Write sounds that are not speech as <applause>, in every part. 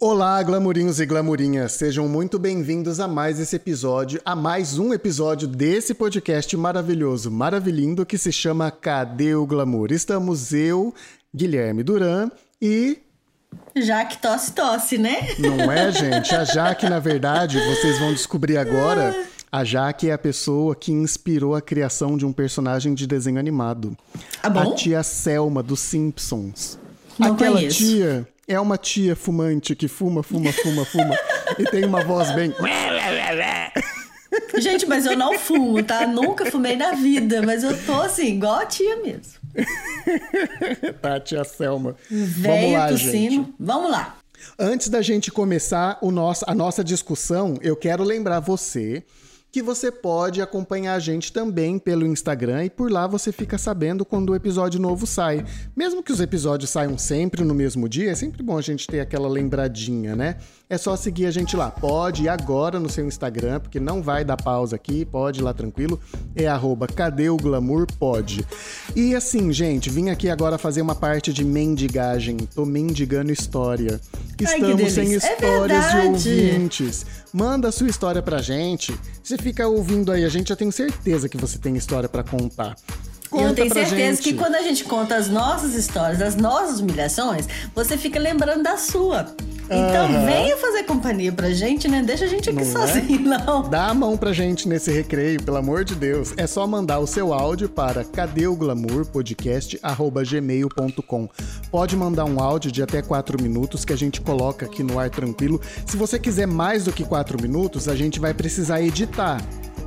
Olá, glamurinhos e glamurinhas, sejam muito bem-vindos a mais esse episódio, a mais um episódio desse podcast maravilhoso, maravilhindo que se chama Cadê o Glamour? Estamos eu, Guilherme Duran e Jaque tosse tosse, né? Não é, gente? A Jaque, na verdade, vocês vão descobrir agora. A Jaque é a pessoa que inspirou a criação de um personagem de desenho animado. Ah, bom? A tia Selma dos Simpsons. Não Aquela conheço. tia é uma tia fumante que fuma, fuma, fuma, fuma e tem uma voz bem. <laughs> Gente, mas eu não fumo, tá? Nunca fumei na vida, mas eu tô assim, igual a tia mesmo. <laughs> tá, tia Selma. Vamos Velho lá, tossindo. gente. Vamos lá. Antes da gente começar o nosso, a nossa discussão, eu quero lembrar você que você pode acompanhar a gente também pelo Instagram e por lá você fica sabendo quando o episódio novo sai. Mesmo que os episódios saiam sempre no mesmo dia, é sempre bom a gente ter aquela lembradinha, né? É só seguir a gente lá. Pode ir agora no seu Instagram, porque não vai dar pausa aqui, pode ir lá tranquilo. É arroba cadê o glamour? Pode. E assim, gente, vim aqui agora fazer uma parte de mendigagem. Tô mendigando história. Estamos sem delícia. É histórias de verdade. ouvintes. Manda a sua história pra gente. Você fica ouvindo aí, a gente já tem certeza que você tem história pra contar. Conta eu tenho certeza gente. que quando a gente conta as nossas histórias, as nossas humilhações, você fica lembrando da sua. Então Aham. venha fazer companhia pra gente, né? Deixa a gente aqui Não é? sozinho, <laughs> não. Dá a mão pra gente nesse recreio, pelo amor de Deus. É só mandar o seu áudio para cadeoglamourpodcast@gmail.com. Pode mandar um áudio de até 4 minutos que a gente coloca aqui no ar tranquilo. Se você quiser mais do que 4 minutos, a gente vai precisar editar.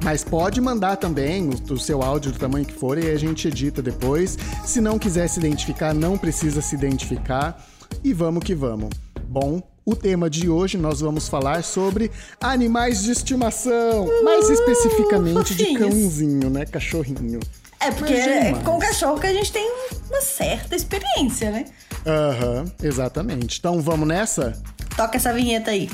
Mas pode mandar também o, o seu áudio do tamanho que for e a gente edita depois. Se não quiser se identificar, não precisa se identificar. E vamos que vamos. Bom, o tema de hoje nós vamos falar sobre animais de estimação, mais especificamente de fofinhos. cãozinho, né? Cachorrinho. É porque é com o cachorro que a gente tem uma certa experiência, né? Aham, exatamente. Então vamos nessa? Toca essa vinheta aí.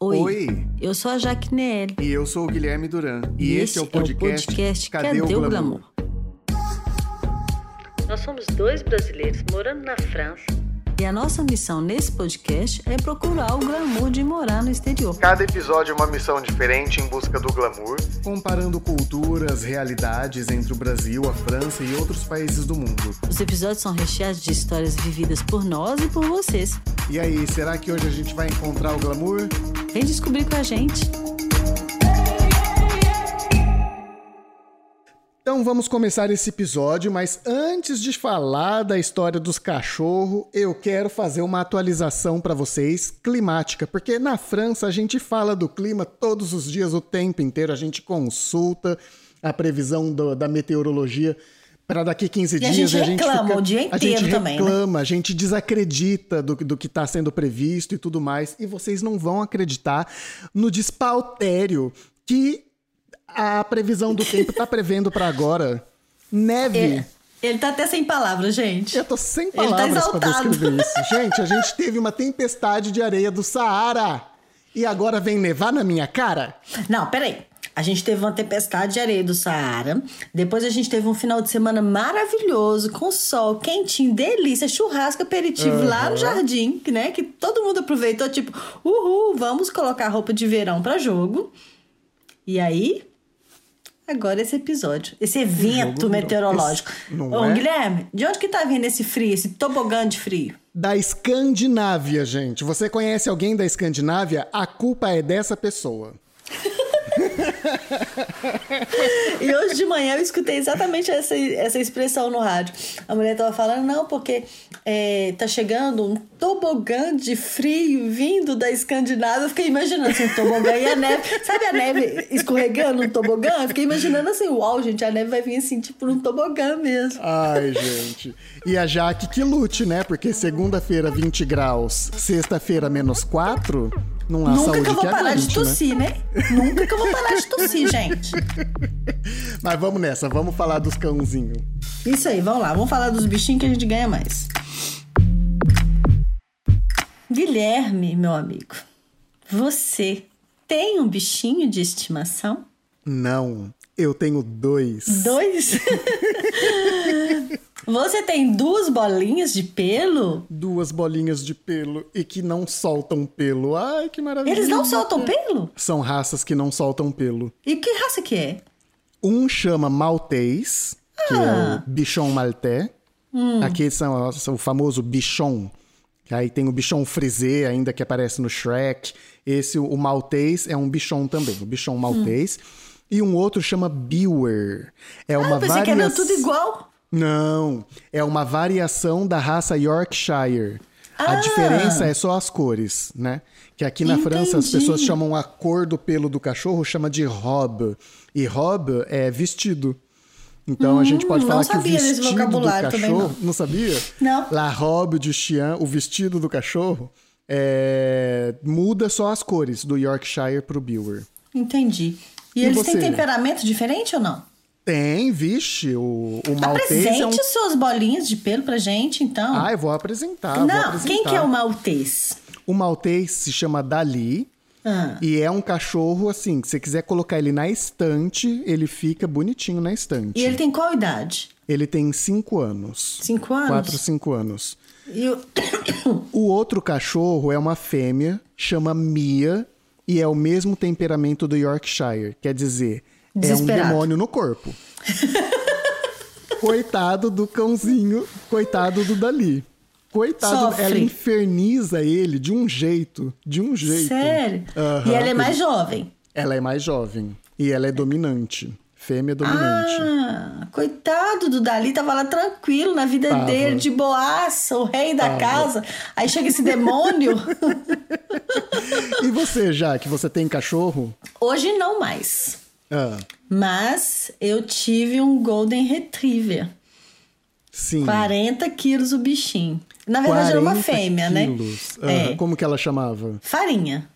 Oi. Oi. Eu sou a Jaque Nelly. E eu sou o Guilherme Duran. E, esse, é o podcast, Cadê, o Glamour? Nós somos dois brasileiros morando na França. E a nossa missão nesse podcast é procurar o glamour de morar no exterior. Cada episódio é uma missão diferente em busca do glamour, comparando culturas, realidades entre o Brasil, a França e outros países do mundo. Os episódios são recheados de histórias vividas por nós e por vocês. E aí, será que hoje a gente vai encontrar o glamour? Vem descobrir com a gente. Então vamos começar esse episódio, mas antes de falar da história dos cachorros, eu quero fazer uma atualização para vocês climática, porque na França a gente fala do clima todos os dias, o tempo inteiro, a gente consulta a previsão do- da meteorologia para daqui 15 E a dias gente e a gente reclama fica, o dia a gente inteiro também, né? reclama, a gente desacredita do, do que está sendo previsto e tudo mais, e vocês não vão acreditar no despautério que a previsão do tempo tá prevendo para agora. Neve. Ele, ele tá até sem palavras, gente. Eu tô sem tá palavras para exaltado. descrever isso. <laughs> Gente, a gente teve uma tempestade de areia do Saara. E agora vem nevar na minha cara? Não, peraí. A gente teve uma tempestade de areia do Saara. Depois a gente teve um final de semana maravilhoso, com sol, quentinho, delícia, churrasco, aperitivo lá no jardim, né? Que todo mundo aproveitou, tipo, uhul, vamos colocar roupa de verão pra jogo. E aí, agora esse episódio, esse evento meteorológico. não Ô, é? Guilherme, de onde que tá vindo esse frio, esse tobogã de frio? Da Escandinávia, gente. Você conhece alguém da Escandinávia? A culpa é dessa pessoa. <laughs> <laughs> E hoje de manhã eu escutei exatamente essa, essa expressão no rádio. A mulher tava falando, não, porque é, tá chegando um tobogã de frio vindo da Escandinávia. Eu fiquei imaginando assim, o tobogã e a neve. Sabe a neve escorregando no tobogã? Eu fiquei imaginando assim, uau, gente, a neve vai vir assim, tipo num tobogã mesmo. Ai, gente. E a Jaque que lute, né? Porque segunda-feira 20 graus, sexta-feira menos 4, não há Nunca que eu vou que parar de né? tossir, né? Nunca que eu vou parar de tossir, <laughs> gente. Mas vamos nessa, vamos falar dos cãozinhos. Isso aí, vamos lá, vamos falar dos bichinhos que a gente ganha mais. Guilherme, meu amigo, você tem um bichinho de estimação? Não, eu tenho dois. Dois? <laughs> Você tem duas bolinhas de pelo? Duas bolinhas de pelo e que não soltam pelo. Ai, que maravilha. Eles não soltam pelo? São raças que não soltam pelo. E que raça que é? Um chama maltês, que é Ah. o bichon maltais. Aqui são, são o famoso bichon. Aí tem o bichon frisé ainda que aparece no Shrek. Esse, o maltês, é um bichon também. O bichon maltês. E um outro chama Bewer. É uma ah, eu pensei que era tudo igual. Não, é uma variação da raça Yorkshire. A Ah. diferença é só as cores, né? Que aqui na França as Entendi. pessoas chamam a cor do pelo do cachorro, chama de robe. E robe é vestido. Então a gente pode Hum, falar não que o vestido do vocabulário também, cachorro. não. sabia? Não. La robe du chien, o vestido do cachorro, é, muda só as cores, do Yorkshire pro Bewer. Entendi. E, E eles você? têm temperamento diferente ou não? Tem, vixe, o, o maltês Apresente é um. suas bolinhas de pelo pra gente, então. Ah, eu vou apresentar. vou não, apresentar. quem que é o maltês? O maltês se chama Dali Ah, e é um cachorro assim, que você quiser colocar ele na estante, ele fica bonitinho na estante. e ele tem qual idade? Ele tem cinco anos. Cinco anos? Quatro, cinco anos. E o... <coughs> O outro cachorro é uma fêmea, chama Mia, e é o mesmo temperamento do Yorkshire. Quer dizer, é um demônio no corpo. <laughs> coitado do cãozinho, coitado do Dali. Coitado, Sofre. ela inferniza ele de um jeito, de um jeito. Sério? Aham. E ela é mais jovem. Ela é mais jovem e ela é dominante. Fêmea dominante. Ah, coitado do Dali, tava lá tranquilo na vida Tava. dele, de boaça, o rei da casa. Aí chega esse demônio. <laughs> E você, já que você tem cachorro? Hoje não mais. Ah, Mas eu tive um Golden Retriever. sim. 40 quilos o bichinho. Na verdade, era uma 40 fêmea, quilos. né? Aham. É. Como que ela chamava? Farinha.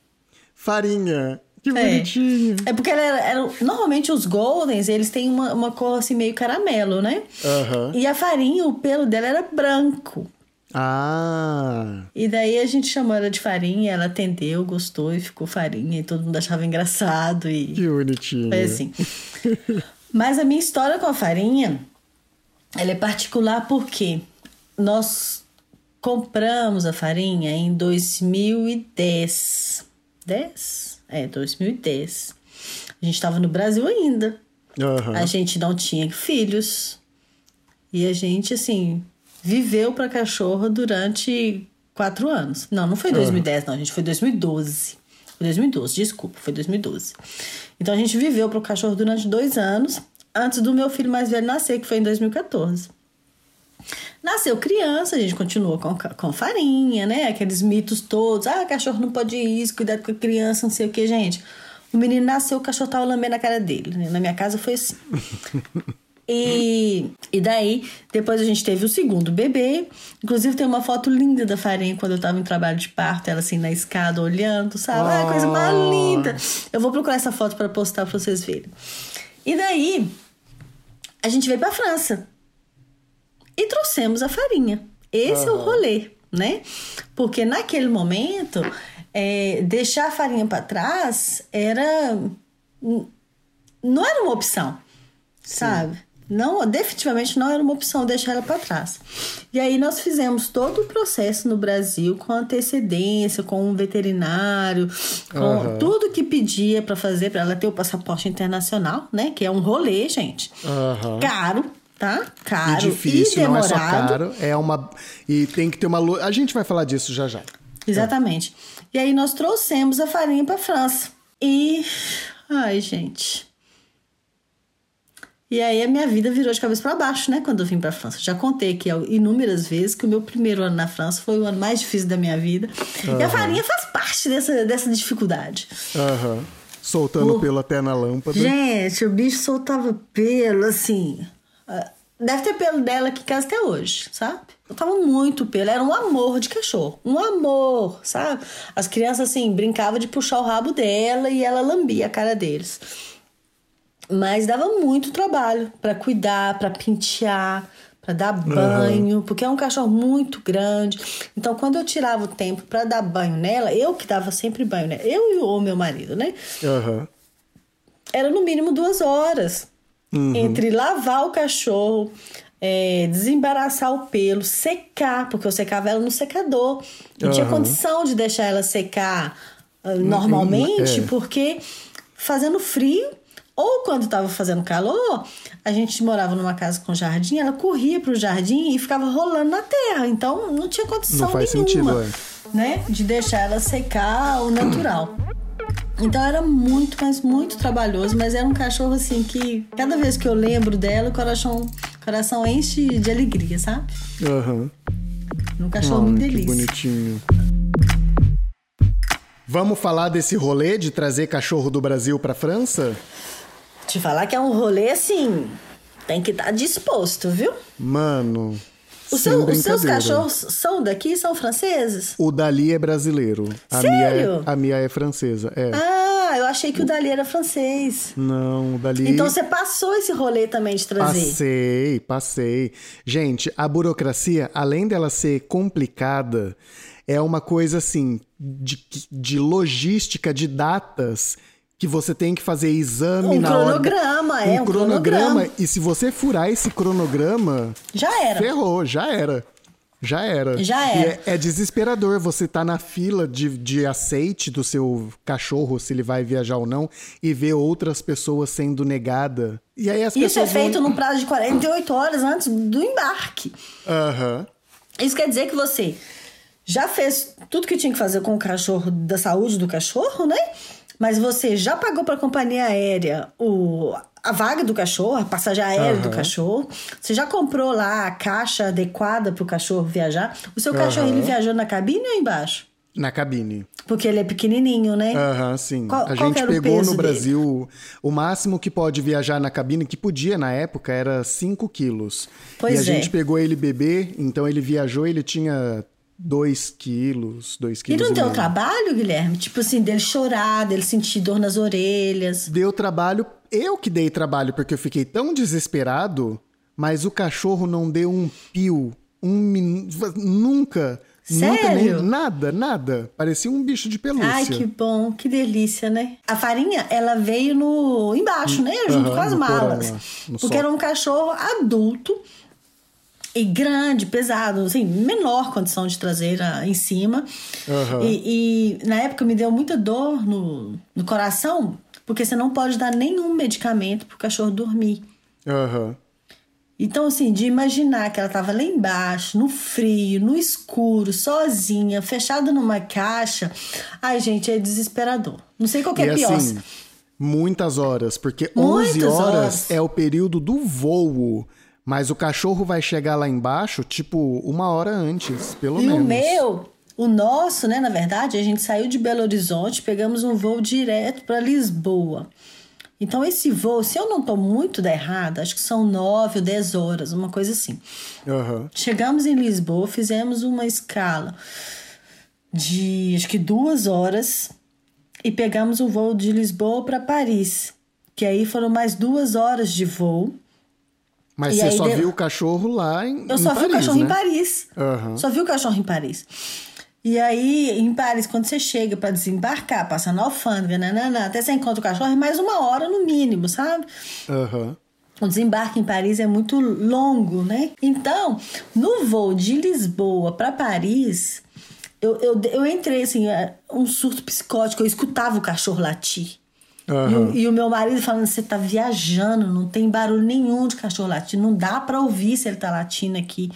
Farinha. Que É. bonitinho. É porque ela era, era- normalmente os Goldens, eles têm uma, uma cor assim meio caramelo, né? Aham. E a farinha, o pelo dela era branco. Ah. E daí a gente chamou ela de farinha, ela atendeu, gostou e ficou farinha. E todo mundo achava engraçado e Que bonitinho. foi assim. <laughs> Mas a minha história com a farinha, ela é particular porque nós compramos a farinha em 2010. 10? É, 2010. A gente estava no Brasil ainda. Aham. A gente não tinha filhos. E a gente, assim, viveu pra cachorra durante quatro anos. Não, não foi 2010, não, gente. Foi 2012. Foi 2012, desculpa, foi 2012. Então a gente viveu pro cachorro durante dois anos, antes do meu filho mais velho nascer, que foi em 2014. Nasceu criança, a gente continuou com, com farinha, né? Aqueles mitos todos. Ah, cachorro não pode isso, cuidado com a criança, não sei o que, gente. O menino nasceu, o cachorro tava lambendo a cara dele. né? Na minha casa foi assim. <laughs> E, e daí, depois a gente teve o segundo bebê. Inclusive, tem uma foto linda da farinha quando eu tava em trabalho de parto, ela assim na escada olhando, sabe? Ah, coisa mais Oh. linda. Eu vou procurar essa foto para postar pra vocês verem. E daí, a gente veio pra França e trouxemos a farinha. Esse é o rolê, né? Porque naquele momento, é, deixar a farinha para trás era. Não era uma opção, sabe? Não, definitivamente não era uma opção deixar ela para trás. E aí nós fizemos todo o processo no Brasil com antecedência, com um veterinário, com Aham. tudo que pedia para fazer para ela ter o passaporte internacional, né? Que é um rolê, gente Aham. caro, tá? E Caro difícil, e não é só demorado. caro, é uma. E tem que ter uma. A gente vai falar disso já já. Exatamente. E aí nós trouxemos a farinha para França. E ai, gente. E aí a minha vida virou de cabeça para baixo, né, quando eu vim para França. Já contei aqui inúmeras vezes que o meu primeiro ano na França foi o ano mais difícil da minha vida. E a farinha faz parte dessa, dessa dificuldade. Aham. Soltando Uh. pelo até na lâmpada. Gente, o bicho soltava pelo, assim. ah, Deve ter pelo dela aqui em casa até hoje, sabe? Soltava muito pelo. Era um amor de cachorro. Um amor, sabe? As crianças, assim, brincavam de puxar o rabo dela e ela lambia a cara deles. Mas dava muito trabalho pra cuidar, pra pentear, pra dar banho, porque é um cachorro muito grande. Então, quando eu tirava o tempo pra dar banho nela, eu que dava sempre banho nela, eu e o meu marido, né? Aham. era no mínimo duas horas. Uhum. Entre lavar o cachorro, é, desembaraçar o pelo, secar, porque eu secava ela no secador. Não tinha condição de deixar ela secar ah, normalmente, é. porque fazendo frio ou quando estava fazendo calor, a gente morava numa casa com jardim, ela corria pro jardim e ficava rolando na terra. Então não tinha condição Não faz nenhuma, sentido, né, de deixar ela secar ao natural. Então era muito, mas muito trabalhoso, mas era um cachorro assim que cada vez que eu lembro dela, o coração, o coração enche de alegria, sabe? Aham. Um cachorro muito que delícia. bonitinho. Vamos falar desse rolê de trazer cachorro do Brasil pra França? Te falar que é um rolê assim, tem que estar disposto, viu? Mano. Seu- os seus cachorros são daqui, são franceses? O Dali é brasileiro. A Sério? Mia é, a Mia é francesa. É. Ah, eu achei que o Dali era francês. Não, o Dali. Então você passou esse rolê também de trazer. Passei, passei. Gente, a burocracia, além dela ser complicada, é uma coisa assim de, de logística de datas que você tem que fazer exame Um na hora. cronograma, é, um cronograma. E se você furar esse cronograma, Já era. ferrou, já era. Já era. Já era. é, é desesperador você tá na fila de, de aceite do seu cachorro, se ele vai viajar ou não, e ver outras pessoas sendo negada. E aí as Isso é pessoas vão- feito num prazo de 48 horas antes do embarque. Aham. Isso quer dizer que você já fez tudo que tinha que fazer com o cachorro, da saúde do cachorro, né? Mas você já pagou para a companhia aérea o, a vaga do cachorro, a passagem aérea do Aham. cachorro. Você já comprou lá a caixa adequada para o cachorro viajar. O seu cachorro, Aham. ele viajou na cabine ou embaixo? Na cabine. Porque ele é pequenininho, né? Aham, sim. Qual- a gente pegou no dele? Brasil o máximo que pode viajar na cabine, que podia na época, era 5 quilos. Pois e a é. gente pegou ele bebê, então ele viajou, ele tinha 2 quilos, 2 E quilos não e deu meio. trabalho, Guilherme? Tipo assim, dele chorar, dele sentir dor nas orelhas. Deu trabalho, eu que dei trabalho, porque eu fiquei tão desesperado, mas o cachorro não deu um pio, um minuto, nunca. Nunca nem, Sério? nada, nada. Parecia um bicho de pelúcia. Ai, que bom, que delícia, né? A farinha, ela veio no embaixo, né? Junto Aham, com as malas. porque sol. era um cachorro adulto e grande, pesado, assim, menor condição de traseira em cima. Aham. E, e na época me deu muita dor no, no coração, porque você não pode dar nenhum medicamento pro cachorro dormir. Aham. Então, assim, de imaginar que ela tava lá embaixo, no frio, no escuro, sozinha, fechada numa caixa. Ai, gente, é desesperador. Não sei qual que E é pior. assim, muitas horas, porque Muitas 11 horas, horas. é o período do voo. Mas o cachorro vai chegar lá embaixo, tipo, uma hora antes, pelo e menos. o meu, o nosso, né, na verdade, a gente saiu de Belo Horizonte, pegamos um voo direto para Lisboa. Então, esse voo, se eu não tô muito da errada, acho que são 9 ou 10 horas, uma coisa assim. Aham. Chegamos em Lisboa, fizemos uma escala de acho que duas horas e pegamos o voo de Lisboa para Paris, que aí foram mais duas horas de voo. Mas E você só deu- viu o cachorro lá em, Eu em só vi o cachorro né? em Paris. Aham. Só vi o cachorro em Paris. E aí, em Paris, quando você chega para desembarcar, passa na alfândega, nananã, até você encontra o cachorro, é mais uma hora no mínimo, sabe? Aham. O desembarque em Paris é muito longo, né? Então, no voo de Lisboa para Paris, eu, eu, eu entrei assim, é, um surto psicótico. Eu escutava o cachorro latir. E, Aham. o, e o meu marido falando: você tá viajando, não tem barulho nenhum de cachorro latindo, não dá para ouvir se ele tá latindo aqui.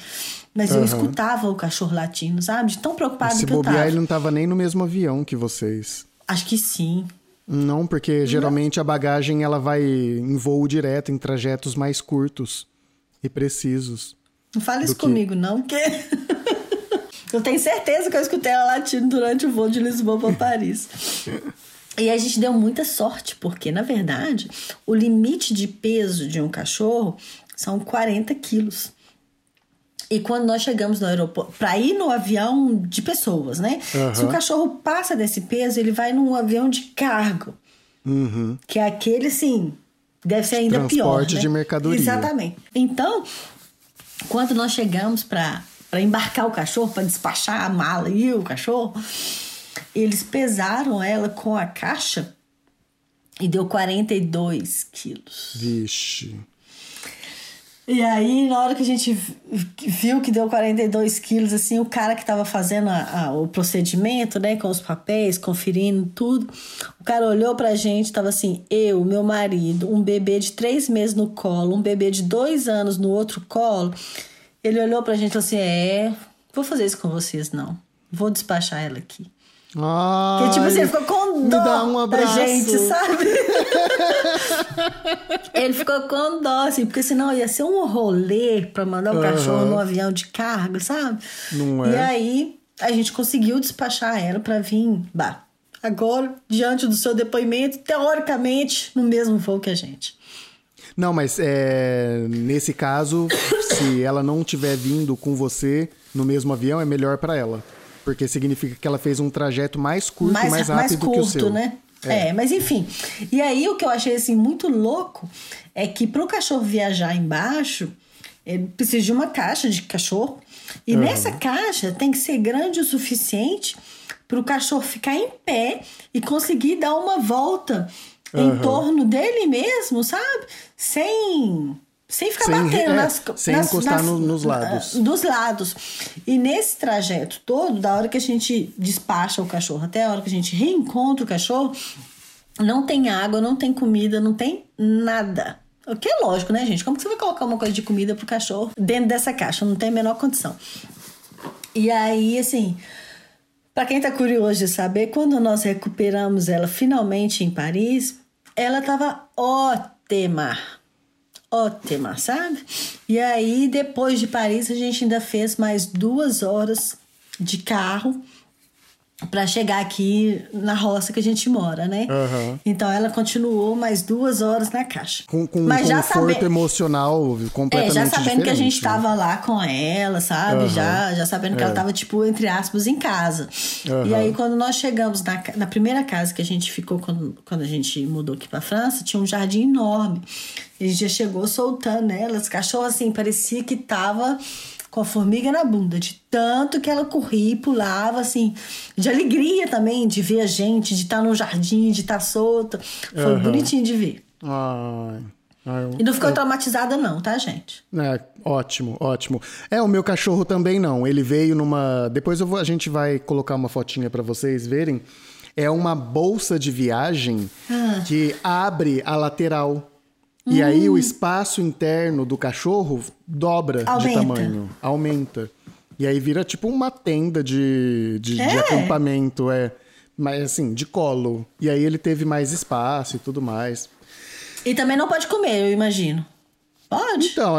Mas eu escutava o cachorro latindo, sabe? De tão preocupado Se que eu bobear, tava. ele não tava nem no mesmo avião que vocês. Acho que sim. Não, porque geralmente a bagagem ela vai em voo direto, em trajetos mais curtos e precisos. Não fala isso que- comigo, não, porque. <laughs> eu tenho certeza que eu escutei ela latindo durante o voo de Lisboa para Paris. E a gente deu muita sorte, porque, na verdade, o limite de peso de um cachorro são 40 quilos. E quando nós chegamos no aeroporto, para ir no avião de pessoas, né? Aham. Se o cachorro passa desse peso, ele vai num avião de cargo. Uhum. Que é aquele, assim, deve ser ainda pior. Transporte né? de mercadoria. Exatamente. Então, quando nós chegamos para embarcar o cachorro, para despachar a mala e o cachorro, eles pesaram ela com a caixa e deu 42 quilos. Vixe. E aí, na hora que a gente viu que deu 42 quilos, assim, o cara que tava fazendo a, a, o procedimento, né, com os papéis, conferindo tudo, o cara olhou pra gente, tava assim, eu, meu marido, um bebê de três meses no colo, um bebê de dois anos no outro colo. Ele olhou pra gente e falou assim: é, vou fazer isso com vocês, não. Vou despachar ela aqui. Ai, Porque, tipo assim, ele ficou com dó um da gente, sabe? <laughs> ele ficou com dó, assim, porque senão ia ser um rolê pra mandar o uhum. cachorro no avião de carga, sabe? Não é. E aí a gente conseguiu despachar ela pra vir, bah, agora, diante do seu depoimento, teoricamente, no mesmo voo que a gente. Não, mas é, nesse caso, <laughs> se ela não tiver vindo com você no mesmo avião, é melhor para ela. Porque significa que ela fez um trajeto mais curto mais, e mais rápido mais curto, que o seu. né? É. é. mas enfim. E aí o que eu achei assim muito louco é que para o cachorro viajar embaixo, ele precisa de uma caixa de cachorro. E uhum. nessa caixa tem que ser grande o suficiente para o cachorro ficar em pé e conseguir dar uma volta uhum. em torno dele mesmo, sabe? Sem sem ficar sem, batendo é, nas, sem nas, encostar nas, no, nos lados. Dos lados. E nesse trajeto todo, da hora que a gente despacha o cachorro até a hora que a gente reencontra o cachorro, não tem água, não tem comida, não tem nada. O que é lógico, né, gente? Como que você vai colocar uma coisa de comida pro cachorro dentro dessa caixa? Não tem a menor condição. E aí, assim, para quem tá curioso de saber, quando nós recuperamos ela finalmente em Paris, ela tava ótima ótima, sabe? E aí, depois de Paris, a gente ainda fez mais duas horas de carro para chegar aqui na roça que a gente mora, né? Uhum. Então ela continuou mais duas horas na caixa. Com, com Mas um já conforto sabe... emocional completamente É, já sabendo que a gente né? tava lá com ela, sabe? Uhum. Já, já sabendo é. que ela é. tava, tipo, entre aspas, em casa. Uhum. E aí, quando nós chegamos na, na primeira casa que a gente ficou quando, quando a gente mudou aqui pra França, tinha um jardim enorme. E a gente já chegou soltando ela. Os cachorros, assim, parecia que tava com a formiga na bunda, de tanto que ela corria e pulava, assim, de alegria também, de ver a gente, de estar tá no jardim, de estar tá solta. Foi uhum. bonitinho de ver. Ai. Ai, e não ficou é... traumatizada, não, tá, gente? É, ótimo, ótimo. É, o meu cachorro também não. Ele veio numa. Depois vou... a gente vai colocar uma fotinha para vocês verem. É uma bolsa de viagem ah. que abre a lateral. E hum. aí o espaço interno do cachorro dobra Aumenta. de tamanho. Aumenta. E aí vira tipo uma tenda de, de, é. de acampamento, é. Mas assim, de colo. E aí ele teve mais espaço e tudo mais. E também não pode comer, eu imagino. Pode? Então,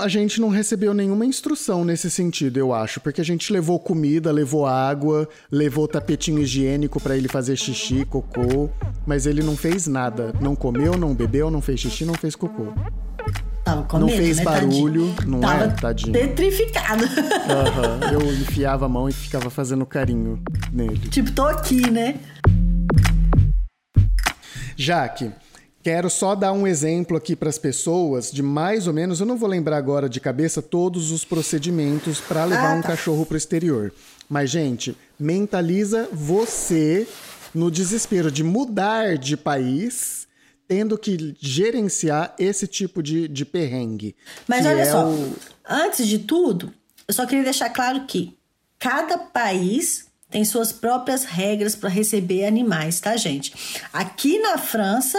a, gente não recebeu nenhuma instrução nesse sentido, eu acho. Porque a gente levou comida, levou água, levou tapetinho higiênico para ele fazer xixi, cocô. Mas ele não fez nada. Não comeu, não bebeu, não fez xixi, não fez cocô. Tava com não medo, fez né, barulho, tadinho? não Tava é, tadinho. Petrificado. Uhum. <laughs> Eu enfiava a mão e ficava fazendo carinho nele. Tipo, tô aqui, né? Jaque, Quero só dar um exemplo aqui para as pessoas de mais ou menos, eu não vou lembrar agora de cabeça todos os procedimentos para levar ah, um tá. cachorro para o exterior. Mas, gente, mentaliza você no desespero de mudar de país, tendo que gerenciar esse tipo de, de perrengue. Mas olha é só, o... antes de tudo, eu só queria deixar claro que cada país tem suas próprias regras para receber animais, tá, gente? Aqui na França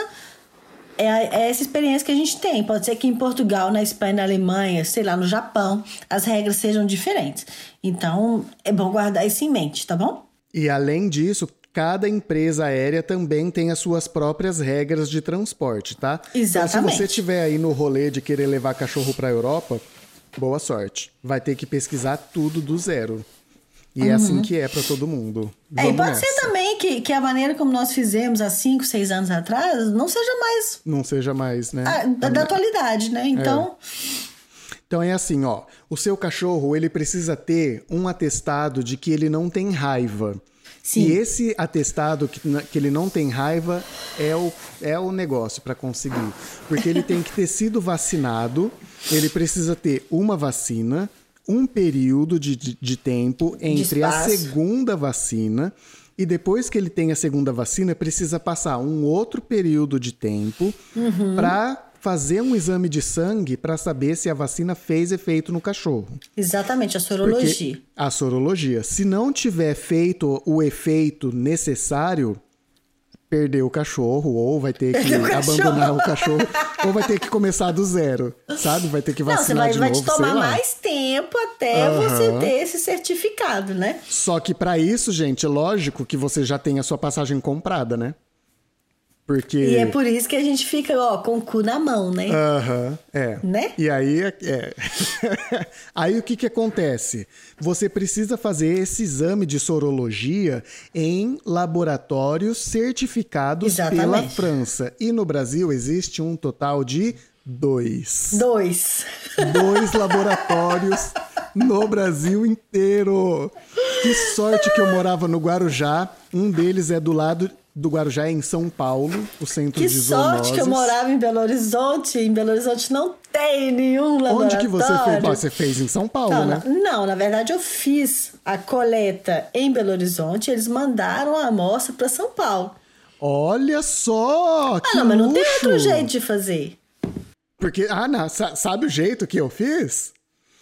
é, é, essa experiência que a gente tem. Pode ser que em Portugal, na Espanha, na Alemanha, sei lá, no Japão, as regras sejam diferentes. Então, é bom guardar isso em mente, tá bom? E além disso, cada empresa aérea também tem as suas próprias regras de transporte, tá? Exatamente. Então, se você estiver aí no rolê de querer levar cachorro para a Europa, boa sorte. Vai ter que pesquisar tudo do zero. E uhum. é assim uhum. que é para todo mundo. É, e pode nessa. ser também que, que a maneira como nós fizemos há 5, 6 anos atrás não seja mais. Não seja mais, né? A, da, da, atualidade, né? Então. É. Então é assim, ó. O seu cachorro, ele precisa ter um atestado de que ele não tem raiva. Sim. E esse atestado que, que ele não tem raiva é o, é o negócio para conseguir. Porque ele tem que ter sido vacinado, ele precisa ter uma vacina, um período de, de, de tempo entre de a segunda vacina e depois que ele tem a segunda vacina, precisa passar um outro período de tempo uhum. para fazer um exame de sangue para saber se a vacina fez efeito no cachorro. Exatamente, a sorologia. Porque a sorologia. Se não tiver feito o efeito necessário, perder o cachorro, ou vai ter que o abandonar o cachorro, ou vai ter que começar do zero, sabe? Vai ter que vacinar Não, você vai, de novo, vai te tomar mais tempo até Aham. você ter esse certificado, né? Só que pra isso, gente, lógico que você já tem a sua passagem comprada, né? Porque E é por isso que a gente fica, ó, com o cu na mão, né? Aham, é. Né? E aí, é- é. <laughs> aí o que que acontece? Você precisa fazer esse exame de sorologia em laboratórios certificados pela Exatamente. França. E no Brasil existe um total de dois. Dois. Dois <laughs> laboratórios no Brasil inteiro. Que sorte que eu morava no Guarujá. Um deles é do lado do Guarujá, é em São Paulo, o centro Que de sorte que eu zoonoses. morava em Belo Horizonte. Em Belo Horizonte não tem nenhum laboratório. Onde que você fez? Bom, você fez em São Paulo, Não, né? na, não, na verdade eu fiz a coleta em Belo Horizonte. Eles mandaram a amostra para São Paulo. Olha só! Ah, que não, mas não tem luxo! outro jeito de fazer. Porque, ah, não, sa- sabe o jeito que eu fiz?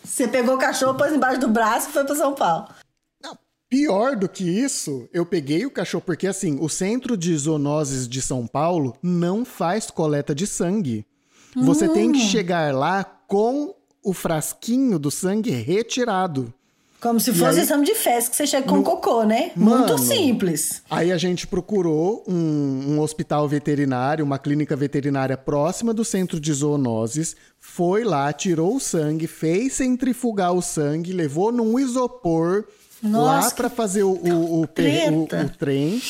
Você pegou o cachorro, pôs embaixo do braço e foi para São Paulo. Pior do que isso, eu peguei o cachorro, porque assim, o Centro de Zoonoses de São Paulo não faz coleta de sangue. Você tem Hum. que chegar lá com o frasquinho do sangue retirado. Como se fosse aí- exame de fezes que você chega com cocô, né? Mano. Muito simples. Aí a gente procurou um, um hospital veterinário, uma clínica veterinária próxima do centro de zoonoses, foi lá, tirou o sangue, fez centrifugar o sangue, levou num isopor lá Nossa, pra fazer o, o, o, o- trem.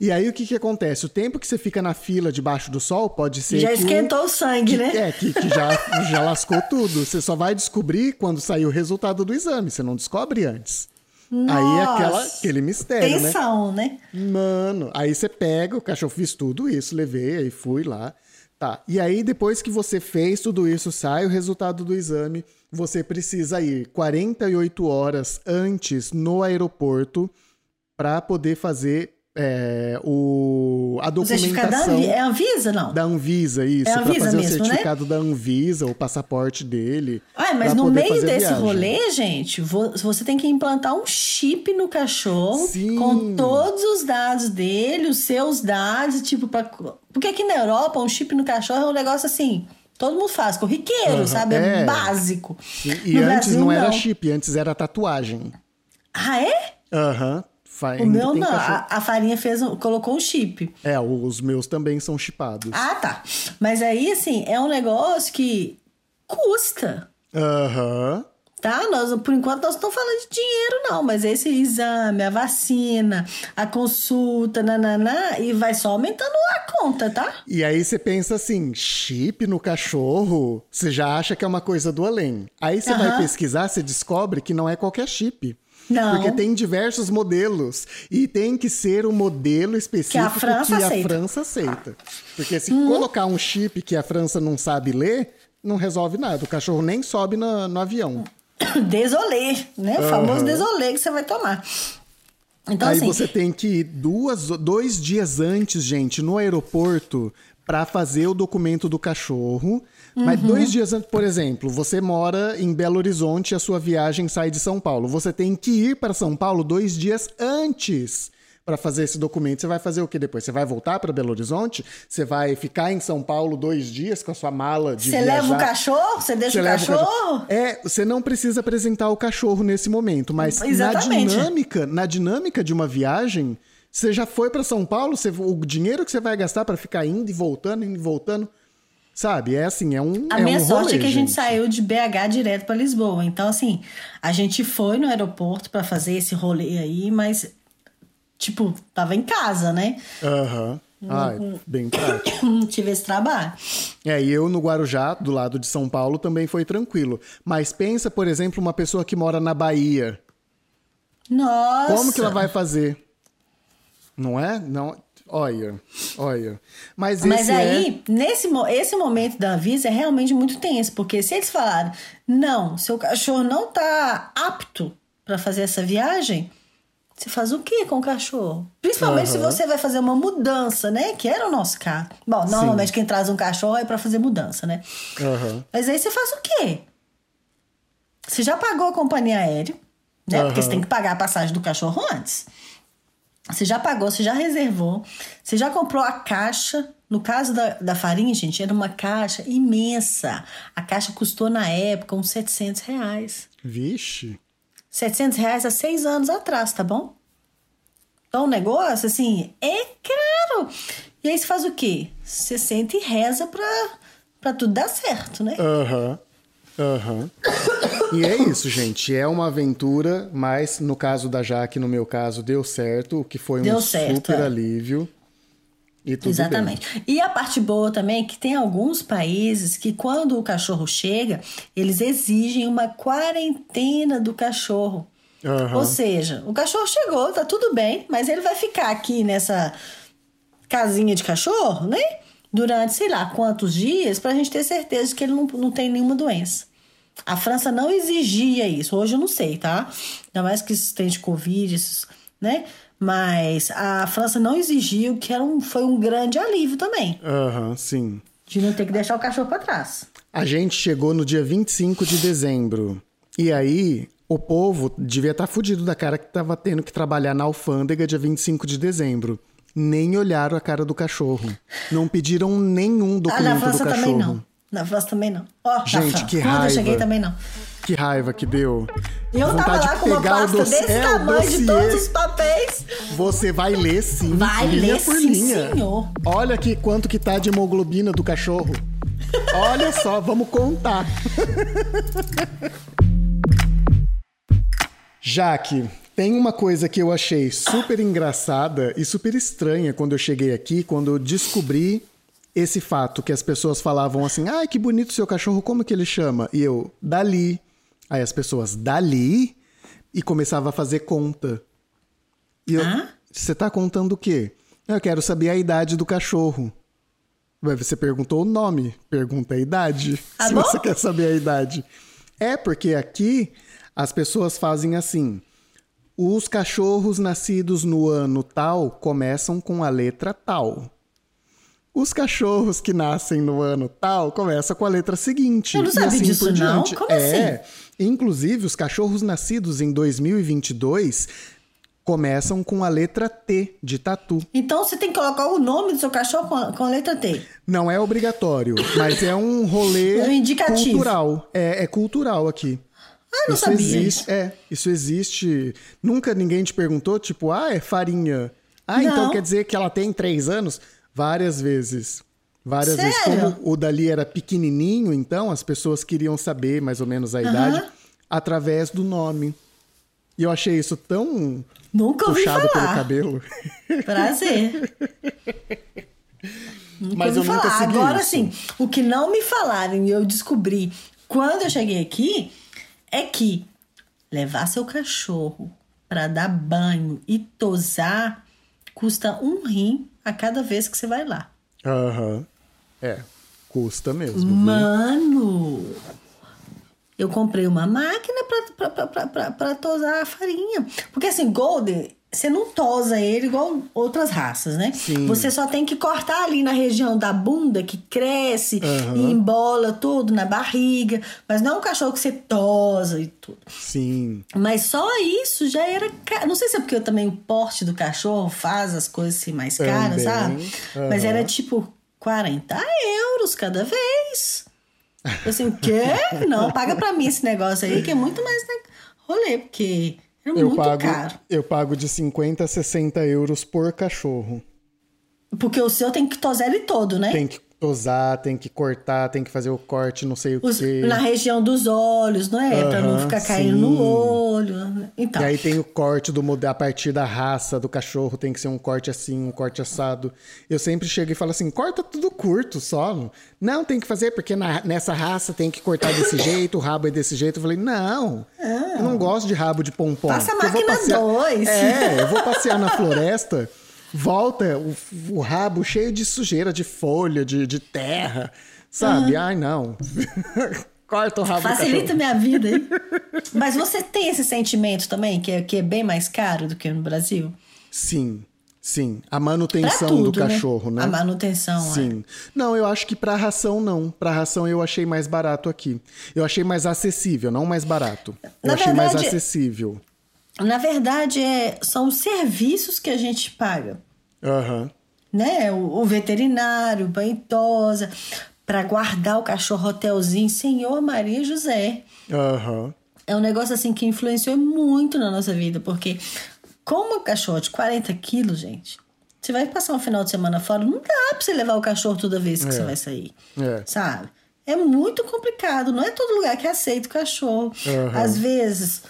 E aí o que que acontece? O tempo que você fica na fila debaixo do sol pode ser Já que esquentou o sangue, né? é, que, que já, já lascou tudo. Você só vai descobrir quando sair o resultado do exame. Você não descobre antes. Aí é aquela, Nossa. aquele mistério, né? Tensão, né? Mano, aí você pega, o cachorro fiz tudo isso, levei, aí fui lá. Tá. E aí, depois que você fez tudo isso, sai o resultado do exame, você precisa ir 48 horas antes no aeroporto para poder fazer é, o, a O certificado da documentação É Anvisa, não? da Anvisa, isso, É para fazer mesmo, o né? certificado da Anvisa, o passaporte dele. Ai, mas no meio a desse rolê, gente, vo- você tem que implantar um chip no cachorro Sim. com todos os dados dele, os seus dados, tipo, pra... porque aqui na Europa um chip no cachorro é um negócio assim, todo mundo faz, corriqueiro, Aham, sabe? É, é. básico. E, e antes Brasil, não era chip, antes era tatuagem. Ah, é? Aham. Fa- O meu não, a, a farinha fez, colocou um chip. É, os meus também são chipados. Ah, tá. Mas aí, assim, é um negócio que custa. Aham. Tá? Nós, por enquanto, nós não estamos falando de dinheiro, não, mas esse exame, a vacina, a consulta, nananá, e vai só aumentando a conta, tá? E aí você pensa assim, chip no cachorro, você já acha que é uma coisa do além. Aí você vai Aham. pesquisar, você descobre que não é qualquer chip. Não. Porque tem diversos modelos. E tem que ser o modelo específico que a França França aceita. aceita. Porque se Hum. colocar um chip que a França não sabe ler, não resolve nada. O cachorro nem sobe na- no avião. <coughs> Desolê, né? O famoso desolê que você vai tomar. Então, Aí assim, você tem que ir duas, dois dias antes, gente, no aeroporto para fazer o documento do cachorro. Mas Uhum. dois dias antes, por exemplo, você mora em Belo Horizonte e a sua viagem sai de São Paulo. Você tem que ir para São Paulo dois dias antes para fazer esse documento. Você vai fazer o que depois? Você vai voltar para Belo Horizonte? Você vai ficar em São Paulo dois dias com a sua mala de você leva o cachorro, você deixa o leva cachorro. É, você não precisa apresentar o cachorro nesse momento, mas na dinâmica, na dinâmica de uma viagem, você já foi para São Paulo, você- o dinheiro que você vai gastar para ficar indo e voltando, indo e voltando, sabe? É assim, é um A é minha um sorte rolê, é que a gente saiu de BH direto para Lisboa. Então, assim, a gente foi no aeroporto para fazer esse rolê aí, mas, tipo, tava em casa, né? Aham. Ah, Uhum. é bem prático. <coughs> Tive esse trabalho. É, e eu no Guarujá, do lado de São Paulo, também foi tranquilo. Mas pensa, por exemplo, uma pessoa que mora na Bahia. Nossa! Como que ela vai fazer? Não é? Não. Olha, olha. Mas, Mas esse é... aí, nesse esse momento da Anvisa é realmente muito tenso, porque se eles falarem, não, seu cachorro não tá apto para fazer essa viagem, Você faz o que com o cachorro? Principalmente uhum. se você vai fazer uma mudança, né? Que era o nosso caso. Bom, normalmente Sim. quem traz um cachorro é para fazer mudança, né? Uhum. Mas aí você faz o quê? Você já pagou a companhia aérea, né? Uhum. Porque você tem que pagar a passagem do cachorro antes. Você já pagou, você já reservou, você já comprou a caixa. No caso da, da farinha, gente, era uma caixa imensa. A caixa custou na época uns 700 reais. Vixe! 700 reais há seis anos atrás, tá bom? Então o negócio, assim, é caro. E aí você faz o quê? Você sente e reza pra, pra tudo dar certo, né? Aham. Uhum. Aham. Uhum. E é isso, gente. É uma aventura, mas no caso da Jaque, no meu caso, deu certo, o que foi deu um certo, super é. alívio. E Exatamente. Bem. E a parte boa também é que tem alguns países que, quando o cachorro chega, eles exigem uma quarentena do cachorro. Uhum. Ou seja, o cachorro chegou, tá tudo bem, mas ele vai ficar aqui nessa casinha de cachorro, né? Durante sei lá quantos dias, pra gente ter certeza que ele não, não tem nenhuma doença. A França não exigia isso. Hoje eu não sei, tá? Ainda mais que tem de Covid, né? Mas a França não exigiu, que era um, foi um grande alívio também. Aham, uhum, sim. De não ter que deixar o cachorro para trás. A gente chegou no dia 25 de dezembro. E aí, o povo devia estar tá fudido da cara que estava tendo que trabalhar na alfândega dia 25 de dezembro. Nem olharam a cara do cachorro. Não pediram nenhum documento ah, na França do cachorro. Também não. Na França também não. Oh, Gente, que raiva. Quando eu cheguei também não. Que raiva que deu. Eu tava lá com uma pasta dossiê, desse é, tamanho de todos os papéis. Você vai ler sim. Vai linha ler por sim, linha. senhor. Olha aqui quanto que tá de hemoglobina do cachorro. Olha <laughs> só, vamos contar. Jaque, tem uma coisa que eu achei super engraçada e super estranha quando eu cheguei aqui, quando eu descobri esse fato que as pessoas falavam assim: "Ai, que bonito seu cachorro, como que ele chama?" E eu, Dali. Aí as pessoas, dali? E começava a fazer conta. E eu, você tá contando o quê? Eu quero saber a idade do cachorro. Você perguntou o nome, pergunta a idade. Ah, se bom? você quer saber a idade. É porque aqui as pessoas fazem assim. Os cachorros nascidos no ano tal começam com a letra tal. Os cachorros que nascem no ano tal começam com a letra seguinte. Eu não sabia assim disso, não. Como é, assim? Inclusive, os cachorros nascidos em 2022 começam com a letra T de tatu. Então você tem que colocar o nome do seu cachorro com, com a letra T. Não é obrigatório, mas é um rolê é um indicativo. cultural. É, é cultural aqui. Ah, não isso sabia. Existe, é, isso existe. Nunca ninguém te perguntou, tipo, ah, é farinha. Ah, então não. então quer dizer que ela tem três anos? Várias vezes. Várias Sério? vezes. Como o Dali era pequenininho, então as pessoas queriam saber mais ou menos a uhum. idade através do nome. E eu achei isso tão Nunca puxado pelo cabelo. Prazer. <laughs> nunca Mas eu falar. nunca segui Agora isso. sim, o que não me falaram e eu descobri quando eu cheguei aqui é que levar seu cachorro para dar banho e tosar custa um rim a cada vez que você vai lá. Aham. Uhum. É, custa mesmo. Mano! Viu? Eu comprei uma máquina para tosar a farinha. Porque assim, Golden, você não tosa ele igual outras raças, né? Sim. Você só tem que cortar ali na região da bunda que cresce uhum. e embola tudo na barriga. Mas não é um cachorro que você tosa e tudo. Sim. Mas só isso já era. Não sei se é porque também o porte do cachorro faz as coisas assim mais caras, sabe? Uhum. Mas era tipo 40 euros cada vez. Eu assim, o quê? Não, paga pra mim esse negócio aí, que é muito mais rolê, porque é eu muito pago, caro. Eu pago de 50 a 60 euros por cachorro. Porque o seu tem que tosar ele todo, né? Tem que tosar, tem que cortar, tem que fazer o corte, não sei o Os, quê. Na região dos olhos, não é? Uhum, pra não ficar caindo sim. no olho. Então. E aí tem o corte do a partir da raça do cachorro, tem que ser um corte assim, um corte assado. Eu sempre chego e falo assim: corta tudo curto só. Não, tem que fazer, porque na, nessa raça tem que cortar desse <coughs> jeito, o rabo é desse jeito. Eu falei, não, ah. eu não gosto de rabo de pompom. Passa a máquina 2. É, eu vou passear na floresta <laughs> volta o, o, rabo cheio de sujeira, de folha, de, de terra, sabe? Ai, não. <laughs> Corta o rabo Facilita minha vida, hein? <laughs> Mas você tem esse sentimento também, que é, que é bem mais caro do que no Brasil? Sim. Sim, a manutenção tudo, do né? cachorro, né? né? A manutenção, Sim. É. Não, eu acho que para ração não. Para ração eu achei mais barato aqui. Eu achei mais acessível, não mais barato. Eu na achei verdade, mais acessível. Na verdade, é, são os serviços que a gente paga. Uhum. Né? O, o veterinário, banho tosa, para guardar o cachorro hotelzinho, Senhor Maria José. Uhum. É um negócio assim que influenciou muito na nossa vida, porque com uma cachorro de 40 quilos, gente, você vai passar um final de semana fora, não dá pra você levar o cachorro toda vez que é. você vai sair. É. Sabe? É muito complicado. Não é todo lugar que aceita o cachorro. Uhum. Às vezes.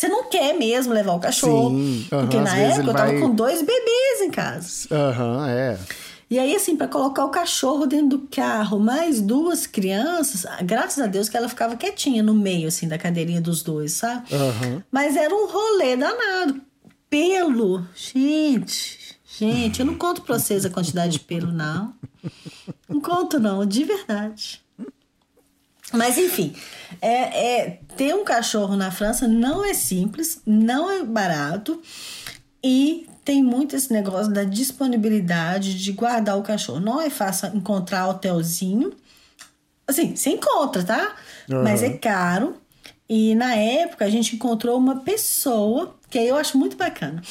Você não quer mesmo levar o cachorro. Sim, porque na época eu tava vai... com dois bebês em casa. Aham, é. E aí, assim, para colocar o cachorro dentro do carro, mais duas crianças, graças a Deus que ela ficava quietinha no meio, assim, da cadeirinha dos dois, sabe? Uhum. Mas era um rolê danado. Pelo, gente, gente, eu não conto pra vocês a quantidade de pelo, não. Não conto, não, de verdade. Mas enfim, é, é, ter um cachorro na França não é simples, não é barato e tem muito esse negócio da disponibilidade de guardar o cachorro. Não é fácil encontrar hotelzinho. Assim, você encontra, tá? Uhum. Mas é caro. E na época a gente encontrou uma pessoa que eu acho muito bacana.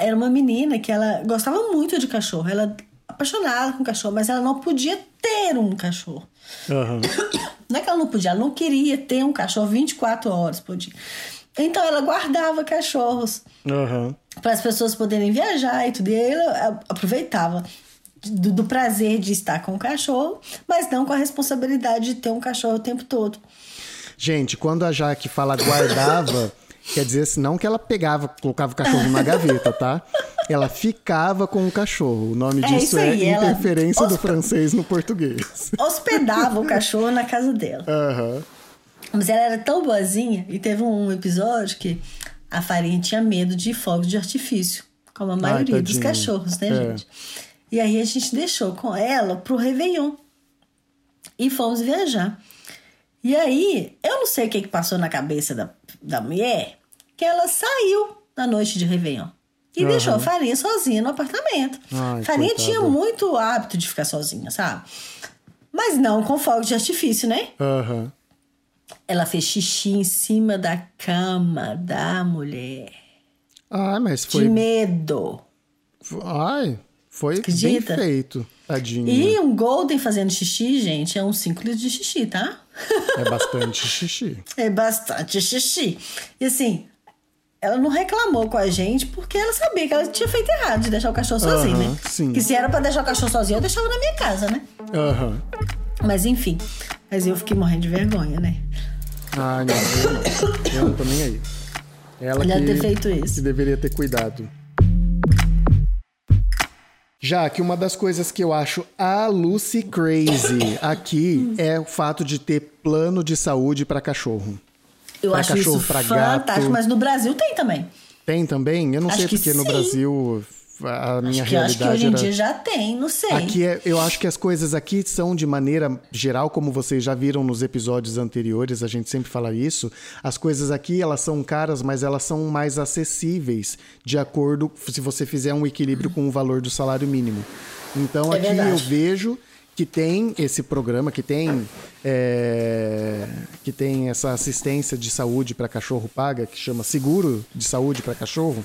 Era uma menina que ela gostava muito de cachorro. Ela apaixonada com cachorro, mas ela não podia ter um cachorro. Uhum. <coughs> Não é que ela não podia, ela não queria ter um cachorro 24 horas por dia. Então ela guardava cachorros. Uhum para as pessoas poderem viajar e tudo. E aí ela aproveitava do, do, prazer de estar com o cachorro, mas não com a responsabilidade de ter um cachorro o tempo todo. Gente, quando a Jaque fala guardava, <coughs> quer dizer não que ela pegava, colocava o cachorro na gaveta, tá? Ela ficava com o cachorro. O nome é disso é interferência do francês no português. Hospedava o cachorro na casa dela. Uhum. Mas ela era tão boazinha e teve um episódio que a farinha tinha medo de fogos de artifício, como a maioria Ai, dos cachorros, né, é. gente? E aí a gente deixou com ela pro Réveillon. E fomos viajar. E aí, eu não sei o que, que passou na cabeça da, da mulher, que ela saiu na noite de Réveillon. E uhum. deixou a Farinha sozinha no apartamento. Ai, Farinha coitada. tinha muito hábito de ficar sozinha, sabe? Mas não com fogos de artifício, né? Uhum. Ela fez xixi em cima da cama da mulher. Ah, mas foi. De medo. Ai, foi Acredita? bem feito, tadinho. E um Golden fazendo xixi, gente, é uns 5 litros de xixi, tá? É bastante xixi. <laughs> é bastante xixi. E assim, ela não reclamou com a gente porque ela sabia que ela tinha feito errado de deixar o cachorro sozinho, né? Sim. Que se era para deixar o cachorro sozinho, eu deixava na minha casa, né? Aham. Mas enfim. Mas eu fiquei morrendo de vergonha, né? Ah, não, eu não. Eu não tô nem aí. Ela que, ter feito isso. que deveria ter cuidado. Já que uma das coisas que eu acho a Lucy crazy aqui é o fato de ter plano de saúde para cachorro. Eu pra acho cachorro, isso fantástico, gato. mas no Brasil tem também. Tem também? Eu não acho sei porque no Brasil a minha acho que, realidade acho que hoje era... em dia já tem, não sei. Aqui é, eu acho que as coisas aqui são de maneira geral, como vocês já viram nos episódios anteriores, a gente sempre fala isso. As coisas aqui elas são caras, mas elas são mais acessíveis de acordo se você fizer um equilíbrio com o valor do salário mínimo. Então é aqui verdade. eu vejo que tem esse programa, que tem é, que tem essa assistência de saúde para cachorro paga, que chama seguro de saúde para cachorro.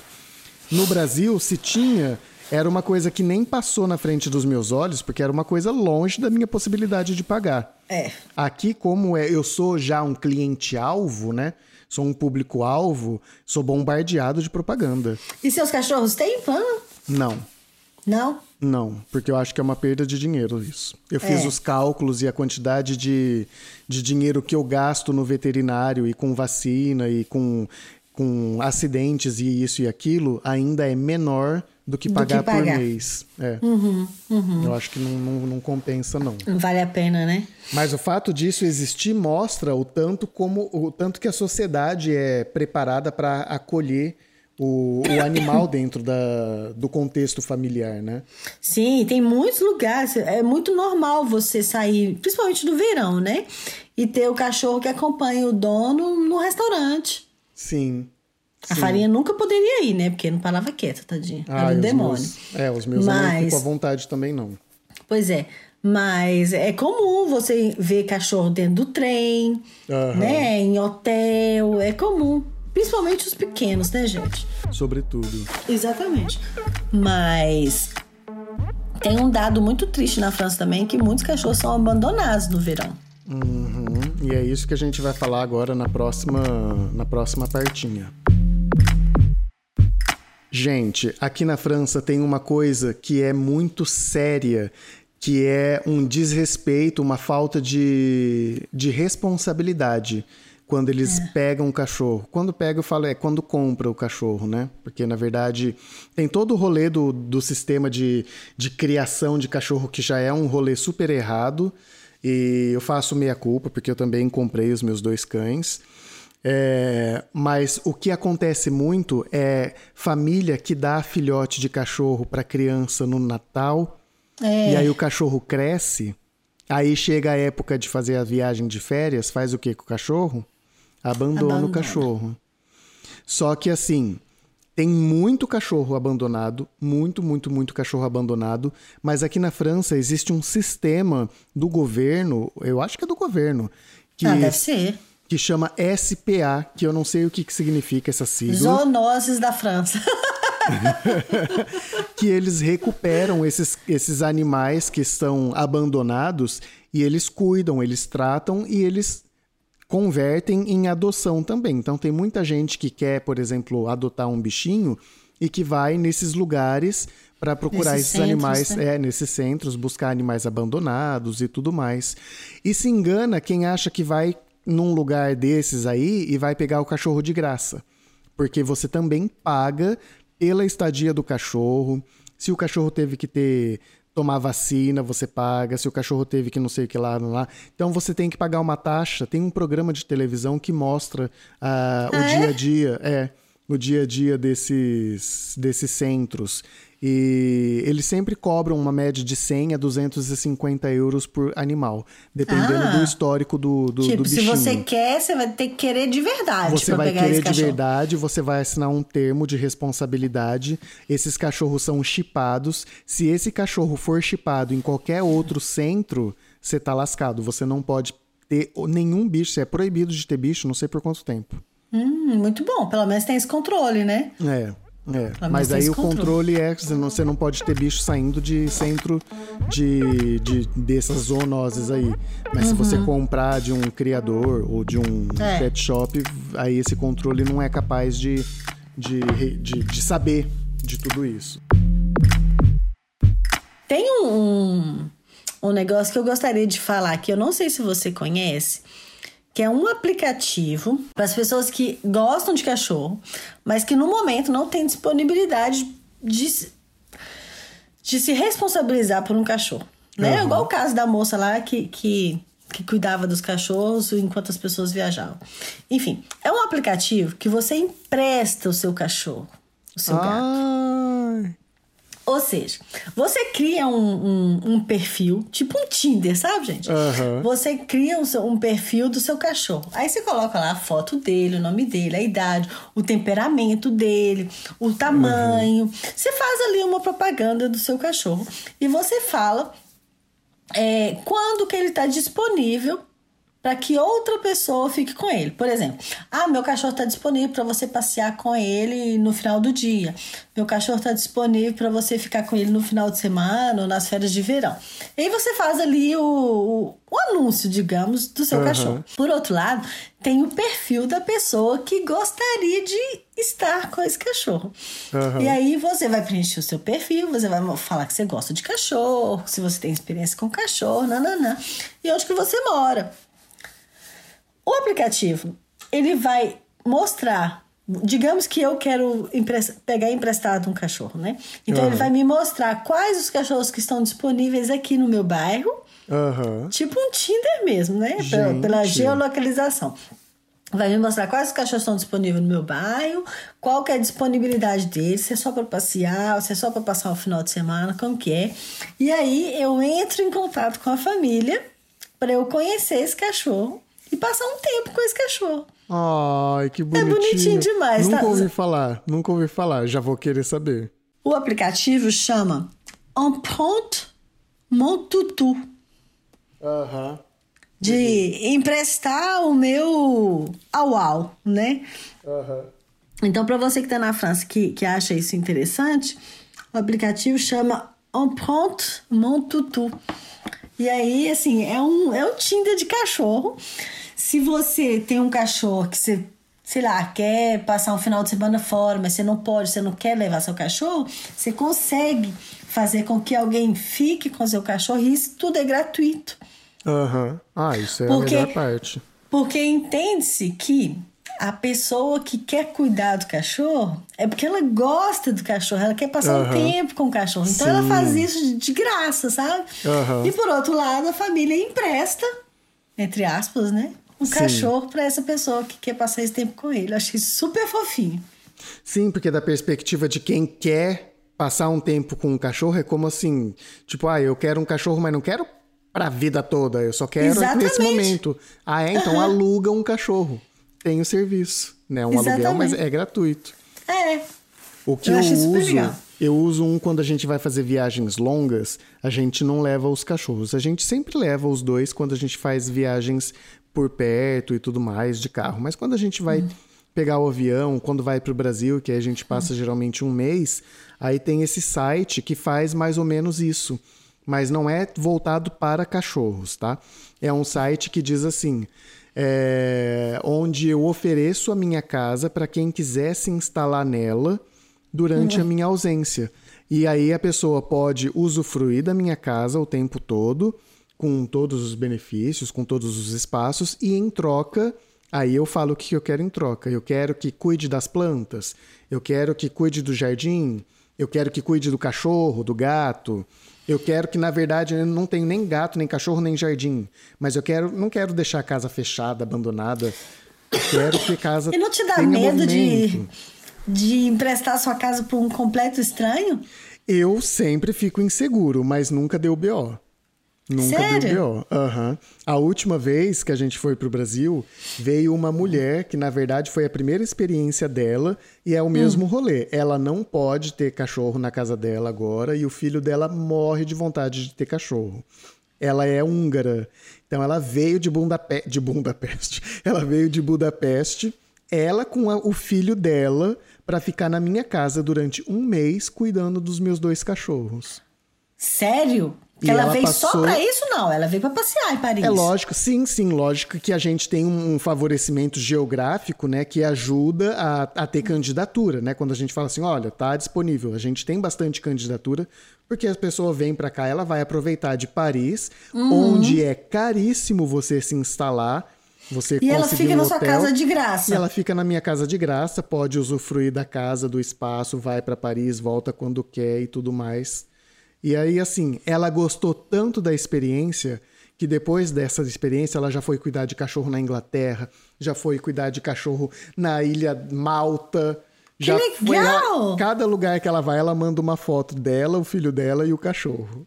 No Brasil, se tinha, era uma coisa que nem passou na frente dos meus olhos, porque era uma coisa longe da minha possibilidade de pagar. É. Aqui, como é, eu sou já um cliente-alvo, né? Sou um público-alvo, sou bombardeado de propaganda. E seus cachorros têm plano? Não. Não? Não, porque eu acho que é uma perda de dinheiro isso. Eu fiz é. os cálculos e a quantidade de, de dinheiro que eu gasto no veterinário e com vacina e com com acidentes e isso e aquilo ainda é menor do que, do pagar, que pagar, por mês. É. Uhum, uhum. Eu acho que não, não, não, compensa, não. Não vale a pena, né? Mas o fato disso existir mostra o tanto como o tanto que a sociedade é preparada para acolher o, o animal <coughs> dentro da, do contexto familiar, né? Sim, tem muitos lugares. É muito normal você sair, principalmente no verão, né? E ter o cachorro que acompanha o dono no restaurante. Sim. A farinha nunca poderia ir, né? Porque não parava quieta, tadinha. Ah, Era um demônio. Meus, é, os meus Mas- não fico à vontade também, não. Pois é. Mas é comum você ver cachorro dentro do trem, Aham. né? Em hotel. É comum. Principalmente os pequenos, né, gente? Sobretudo. Exatamente. Mas tem um dado muito triste na França também, que muitos cachorros são abandonados no verão. Uhum. E é isso que a gente vai falar agora na próxima, na próxima partinha. Gente, aqui na França tem uma coisa que é muito séria, que é um desrespeito, uma falta de, de responsabilidade quando eles pegam o cachorro. Quando pega, eu falo, é quando compra o cachorro, né? Porque, na verdade, tem todo o rolê do, do sistema de, de criação de cachorro que já é um rolê super errado. E eu faço meia culpa, porque eu também comprei os meus dois cães. É, mas o que acontece muito é família que dá filhote de cachorro para criança no Natal. É. E aí o cachorro cresce. Aí chega a época de fazer a viagem de férias, faz o que com o cachorro? Abandona, o Abandona. cachorro. Só que assim, tem muito cachorro abandonado, muito, muito, muito cachorro abandonado, mas aqui na França existe um sistema do governo, eu acho que é do governo, que, Ah, deve ser. que chama SPA, que eu não sei o que, que significa essa sigla. Zoonoses da França. <laughs> que eles recuperam esses, esses animais que estão abandonados e eles cuidam, eles tratam e eles convertem em adoção também. Então tem muita gente que quer, por exemplo, adotar um bichinho e que vai nesses lugares para procurar Nesses esses centros, animais, né? é, nesses centros, buscar animais abandonados e tudo mais. E se engana quem acha que vai num lugar desses aí e vai pegar o cachorro de graça. Porque você também paga pela estadia do cachorro. Se o cachorro teve que ter tomar vacina, você paga. Se o cachorro teve que não sei o que lá, lá. Então você tem que pagar uma taxa. Tem um programa de televisão que mostra ah, o Ah, é? dia a dia, é, o dia a dia desses desses centros. E eles sempre cobram uma média de 100 a 250 euros por animal, dependendo Ah. do histórico do, do, tipo, do se bichinho. você quer, você vai ter que querer de verdade Você vai pegar querer de cachorro. verdade, você vai assinar um termo de responsabilidade. Esses cachorros são chipados. Se esse cachorro for chipado em qualquer outro centro, você tá lascado. Você não pode ter nenhum bicho. Você é proibido de ter bicho, não sei por quanto tempo. Hum, muito bom. Pelo menos tem esse controle, né? É. É, mas aí o controle é que você não, pode ter bicho saindo de centro de, de dessas zoonoses aí. Mas se você comprar de um criador ou de um Uhum. É. pet shop, aí esse controle não é capaz de, de, de, de saber de tudo isso. Tem um, um negócio que eu gostaria de falar que eu não sei se você conhece, que é um aplicativo para as pessoas que gostam de cachorro, mas que no momento não tem disponibilidade de, se- de se responsabilizar por um cachorro. Né? Uhum. Igual o caso da moça lá que, que, que cuidava dos cachorros enquanto as pessoas viajavam. Enfim, é um aplicativo que você empresta o seu cachorro, o seu gato. Ou seja, você cria um, um, um perfil, tipo um Tinder, sabe, gente? Aham. Você cria um, um perfil do seu cachorro. Aí você coloca lá a foto dele, o nome dele, a idade, o temperamento dele, o tamanho. Você faz ali uma propaganda do seu cachorro. E você fala é, quando que ele está disponível para que outra pessoa fique com ele. Por exemplo, ah, meu cachorro está disponível para você passear com ele no final do dia. Meu cachorro está disponível para você ficar com ele no final de semana ou nas férias de verão. E aí você faz ali o, o, o anúncio, digamos, do seu Aham. cachorro. Por outro lado, tem o perfil da pessoa que gostaria de estar com esse cachorro. Aham. E aí você vai preencher o seu perfil, você vai falar que você gosta de cachorro, se você tem experiência com cachorro, nananã, e onde que você mora. O aplicativo, ele vai mostrar, digamos que eu quero pegar emprestado um cachorro, né? Então ele Aham. vai me mostrar quais os cachorros que estão disponíveis aqui no meu bairro, aham. tipo um Tinder mesmo, né? Pela, geolocalização. vai me mostrar quais cachorros estão disponíveis no meu bairro, qual que é a disponibilidade deles, se é só para passear, se é só para passar o final de semana, como que é. E aí eu entro em contato com a família para eu conhecer esse cachorro e passar um tempo com esse cachorro. Ai, que bonitinho. É bonitinho demais, nunca tá? ouvi falar, nunca ouvi falar, já vou querer saber. O aplicativo chama Empreinte Mon Tutu. Aham. De emprestar o meu au-au, né? Aham. Então, para você que está na França que, que acha isso interessante, o aplicativo chama Empreinte Mon Tutu. E aí, assim, é um, é um Tinder de cachorro. Se você tem um cachorro que você, sei lá, quer passar um final de semana fora, mas você não pode, você não quer levar seu cachorro, você consegue fazer com que alguém fique com seu cachorro e isso tudo é gratuito. Aham. Ah, isso é Porque- a melhor parte. Porque entende-se que a pessoa que quer cuidar do cachorro é porque ela gosta do cachorro, ela quer passar um Aham. tempo com o cachorro. Então Sim. ela faz isso de- graça, sabe? Aham. E por outro lado, a família empresta, entre aspas, né? Um Sim. cachorro para essa pessoa que quer passar esse tempo com ele. Eu achei super fofinho. Sim, porque da perspectiva de quem quer passar um tempo com um cachorro, é como assim, tipo, ah, eu quero um cachorro, mas não quero pra vida toda, eu só quero Exatamente. nesse momento. Ah, é? Então aluga um cachorro. Tem o serviço, né? Um aluguel, mas Exatamente. é gratuito. É. O que Eu eu, uso, legal. eu uso um quando a gente vai fazer viagens longas, a gente não leva os cachorros. A gente sempre leva os dois quando a gente faz viagens por perto e tudo mais de carro. Mas quando a gente vai Hum. pegar o avião, quando vai para o Brasil, que a gente passa geralmente um mês, aí tem esse site que faz mais ou menos isso. Mas não é voltado para cachorros, tá? É um site que diz assim: é, onde eu ofereço a minha casa para quem quiser se instalar nela durante a minha ausência. E aí a pessoa pode usufruir da minha casa o tempo todo, com todos os benefícios, com todos os espaços, e em troca, aí eu falo o que eu quero em troca. Eu quero que cuide das plantas, eu quero que cuide do jardim, eu quero que cuide do cachorro, do gato. Eu quero que, na verdade, eu não tenho nem gato, nem cachorro, nem jardim. Mas eu quero, não quero deixar a casa fechada, abandonada. Quero que a casa E não te dá medo de, de emprestar sua casa para um completo estranho? Eu sempre fico inseguro, mas nunca deu BO. Nunca Sério? BO. Aham. A última vez que a gente foi pro Brasil, veio uma mulher que, na verdade, foi a primeira experiência dela e é o Hum. mesmo rolê. Ela não pode ter cachorro na casa dela agora e o filho dela morre de vontade de ter cachorro. Ela é húngara. Então ela veio de, Bundape de Budapeste. <laughs> Ela veio de Budapeste, ela com a- o filho dela, para ficar na minha casa durante um mês cuidando dos meus dois cachorros. Sério? Ela, ela veio só passou- pra isso? Não, ela veio pra passear em Paris. É lógico, sim, sim, lógico que a gente tem um favorecimento geográfico, né, que ajuda a, a ter candidatura, né? Quando a gente fala assim, olha, tá disponível, a gente tem bastante candidatura, porque a pessoa vem para cá, ela vai aproveitar de Paris, Uhum. onde é caríssimo você se instalar, você E ela fica um na sua casa de graça. E ela fica na minha casa de graça, pode usufruir da casa, do espaço, vai para Paris, volta quando quer e tudo mais. E aí, assim, ela gostou tanto da experiência que depois dessa experiência ela já foi cuidar de cachorro na Inglaterra, já foi cuidar de cachorro na ilha Malta. Que já foi ela- legal! cada lugar que ela vai, ela manda uma foto dela, o filho dela e o cachorro.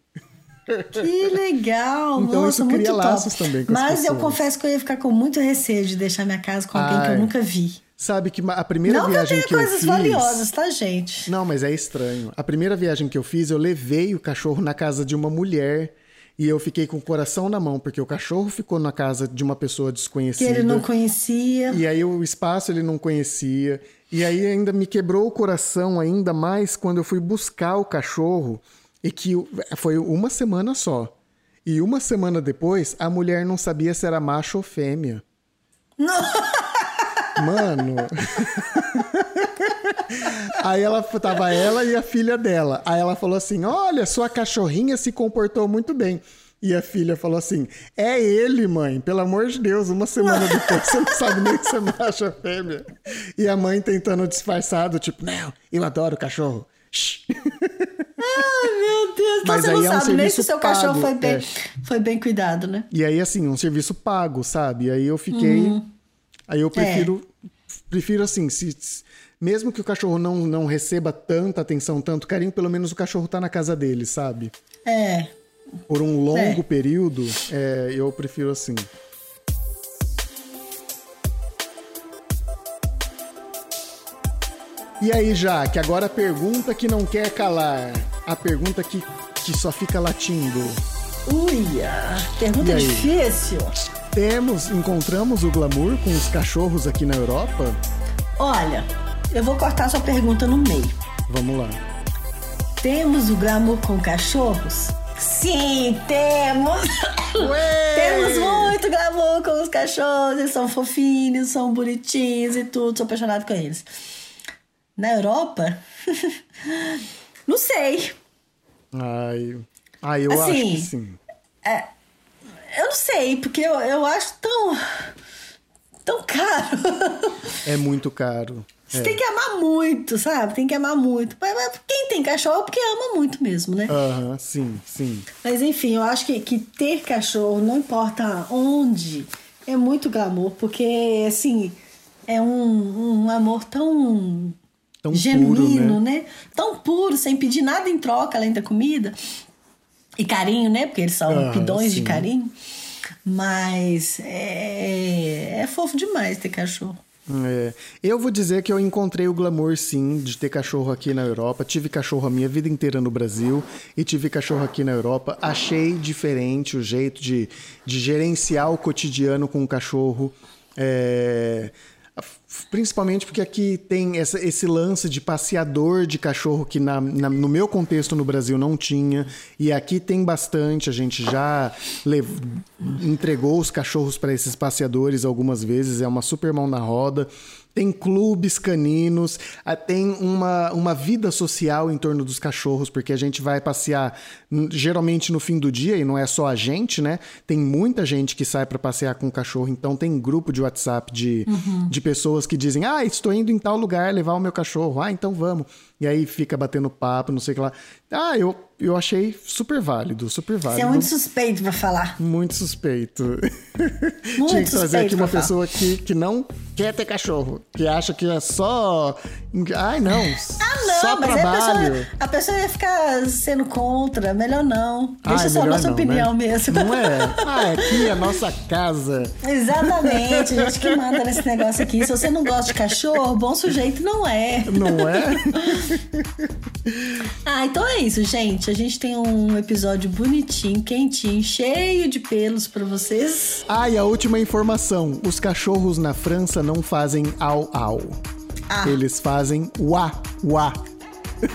Que legal! <laughs> Então Nossa, isso cria muito top. laços também com as Mas eu confesso que eu ia ficar com muito receio de deixar minha casa com alguém que Ai. eu nunca vi. Sabe que a primeira Não que eu viagem tenha que eu coisas fiz... valiosas, tá, gente? Não, mas é estranho. A primeira viagem que eu fiz, eu levei o cachorro na casa de uma mulher e eu fiquei com o coração na mão, porque o cachorro ficou na casa de uma pessoa Que desconhecida. ele não conhecia. E aí o espaço ele não conhecia. E aí ainda me quebrou o coração ainda mais quando eu fui buscar o cachorro e que foi uma semana só. E uma semana depois, a mulher não sabia se era macho ou fêmea. Mano. Aí ela tava ela e a filha dela. Aí ela falou assim: "Olha, sua cachorrinha se comportou muito bem". E a filha falou assim: "É ele, mãe. Pelo amor de Deus, uma semana depois você não sabe nem se é macho ou fêmea". E a mãe tentando disfarçado, tipo: "Não, eu adoro cachorro". Ai, meu Deus, então Mas você aí não é um sabe nem se serviço o seu cachorro pago, foi bem, é. foi bem cuidado, né? E aí assim, um serviço pago, sabe? E aí eu fiquei Uhum. Aí eu prefiro, é. prefiro assim, se, mesmo que o cachorro não, não receba tanta atenção, tanto carinho, pelo menos o cachorro tá na casa dele, sabe? É. Por um longo é. período, é, eu prefiro assim. E aí, Jaque, agora a pergunta que não quer calar. A pergunta que, que só fica latindo. Uia, pergunta difícil. Temos, encontramos o glamour com os cachorros aqui na Europa? Olha, eu vou cortar sua pergunta no meio. Vamos lá. Temos o glamour com cachorros? Sim, temos! temos muito glamour com os cachorros, eles são fofinhos, são bonitinhos e tudo, sou apaixonado com eles. Na Europa? <laughs> não sei. Ai, ai eu assim, acho que sim. É, eu não sei, porque eu, eu acho tão. tão caro. É muito caro. Você é. tem que amar muito, sabe? Tem que amar muito. Mas, mas quem tem cachorro é porque ama muito mesmo, né? Aham, uhum, sim, sim. Mas enfim, eu acho que, que ter cachorro, não importa onde, é muito glamour, porque assim, é um, um amor tão tão genuíno, puro, né? né? Tão puro, sem pedir nada em troca além da comida. E carinho, né? Porque eles são ah, pidões sim. de carinho. Mas é, é fofo demais ter cachorro. É. Eu vou dizer que eu encontrei o glamour, sim, de ter cachorro aqui na Europa. Tive cachorro a minha vida inteira no Brasil e tive cachorro aqui na Europa. Achei diferente o jeito de, de gerenciar o cotidiano com o cachorro. É Principalmente porque aqui tem essa, esse lance de passeador de cachorro que na, na, no meu contexto no Brasil não tinha. E aqui tem bastante. A gente já entregou os cachorros para esses passeadores algumas vezes. É uma super mão na roda tem clubes caninos, tem uma, uma vida social em torno dos cachorros, porque a gente vai passear geralmente no fim do dia, e não é só a gente, né? Tem muita gente que sai para passear com o cachorro, então tem grupo de WhatsApp de, uhum. de pessoas que dizem: Ah, estou indo em tal lugar levar o meu cachorro. Ah, então vamos. E aí fica batendo papo, não sei o que lá. Ah, eu, eu achei super válido, super válido. Você é muito suspeito pra falar. Muito suspeito. <laughs> Muito Tinha que trazer aqui uma pessoa que, que não quer ter cachorro, que acha que é só. Ai, não. Ah, não, só mas trabalho. A pessoa, a pessoa ia ficar sendo contra. Melhor não. Deixa Ai, só a nossa não, opinião né? mesmo. Não é? Ah, aqui é a nossa casa. Exatamente, a gente que <laughs> manda nesse negócio aqui. Se você não gosta de cachorro, bom sujeito não é. Não é? <laughs> ah, então é isso, gente. A gente tem um episódio bonitinho, quentinho, cheio de pelos para vocês. Ah, e a última informação: os cachorros na França não fazem au au. Ah. Eles fazem uá uá.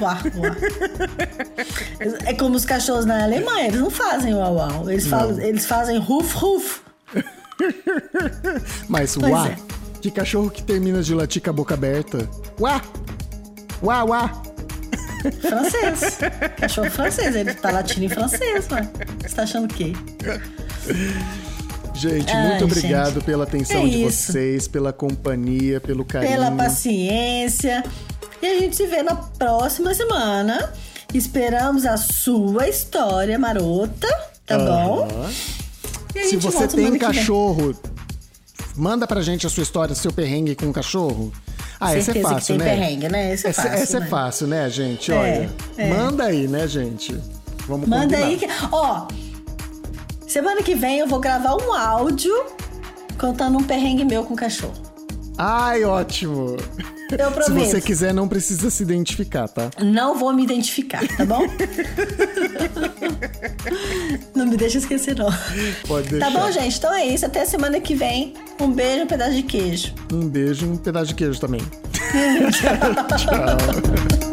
Uá, uá. É como os cachorros na Alemanha, eles não fazem uau uau. Eles, falam, eles fazem ruf ruf. <laughs> Mas pois uá. É. Que cachorro que termina de latir com a boca aberta? Uá! Uá, uá. Francês. Cachorro francês. Ele tá latindo em francês, ué. Você tá achando o quê? Gente, Ai, muito obrigado gente. pela atenção é de isso. vocês, pela companhia, pelo carinho. Pela paciência. E a gente se vê na próxima semana. Esperamos a sua história marota, tá uhum. bom? Se você tem cachorro, manda pra gente a sua história, seu perrengue com o cachorro. Ah, essa é fácil, né? Perrengue, né? Essa, é essa, fácil, essa é né? é fácil, né, gente? É, Olha, é. manda aí, né, gente? Vamos Manda combinar. aí que. Ó, semana que vem eu vou gravar um áudio contando um perrengue meu com o cachorro. Ai, ótimo! Eu prometo. <laughs> Se você quiser, não precisa se identificar, tá? Não vou me identificar, tá bom? <laughs> não me deixa esquecer, não. Pode deixar. Tá bom, gente? Então é isso. Até semana que vem. Um beijo, um pedaço de queijo. Um beijo e um pedaço de queijo também. <laughs> Tchau. Tchau.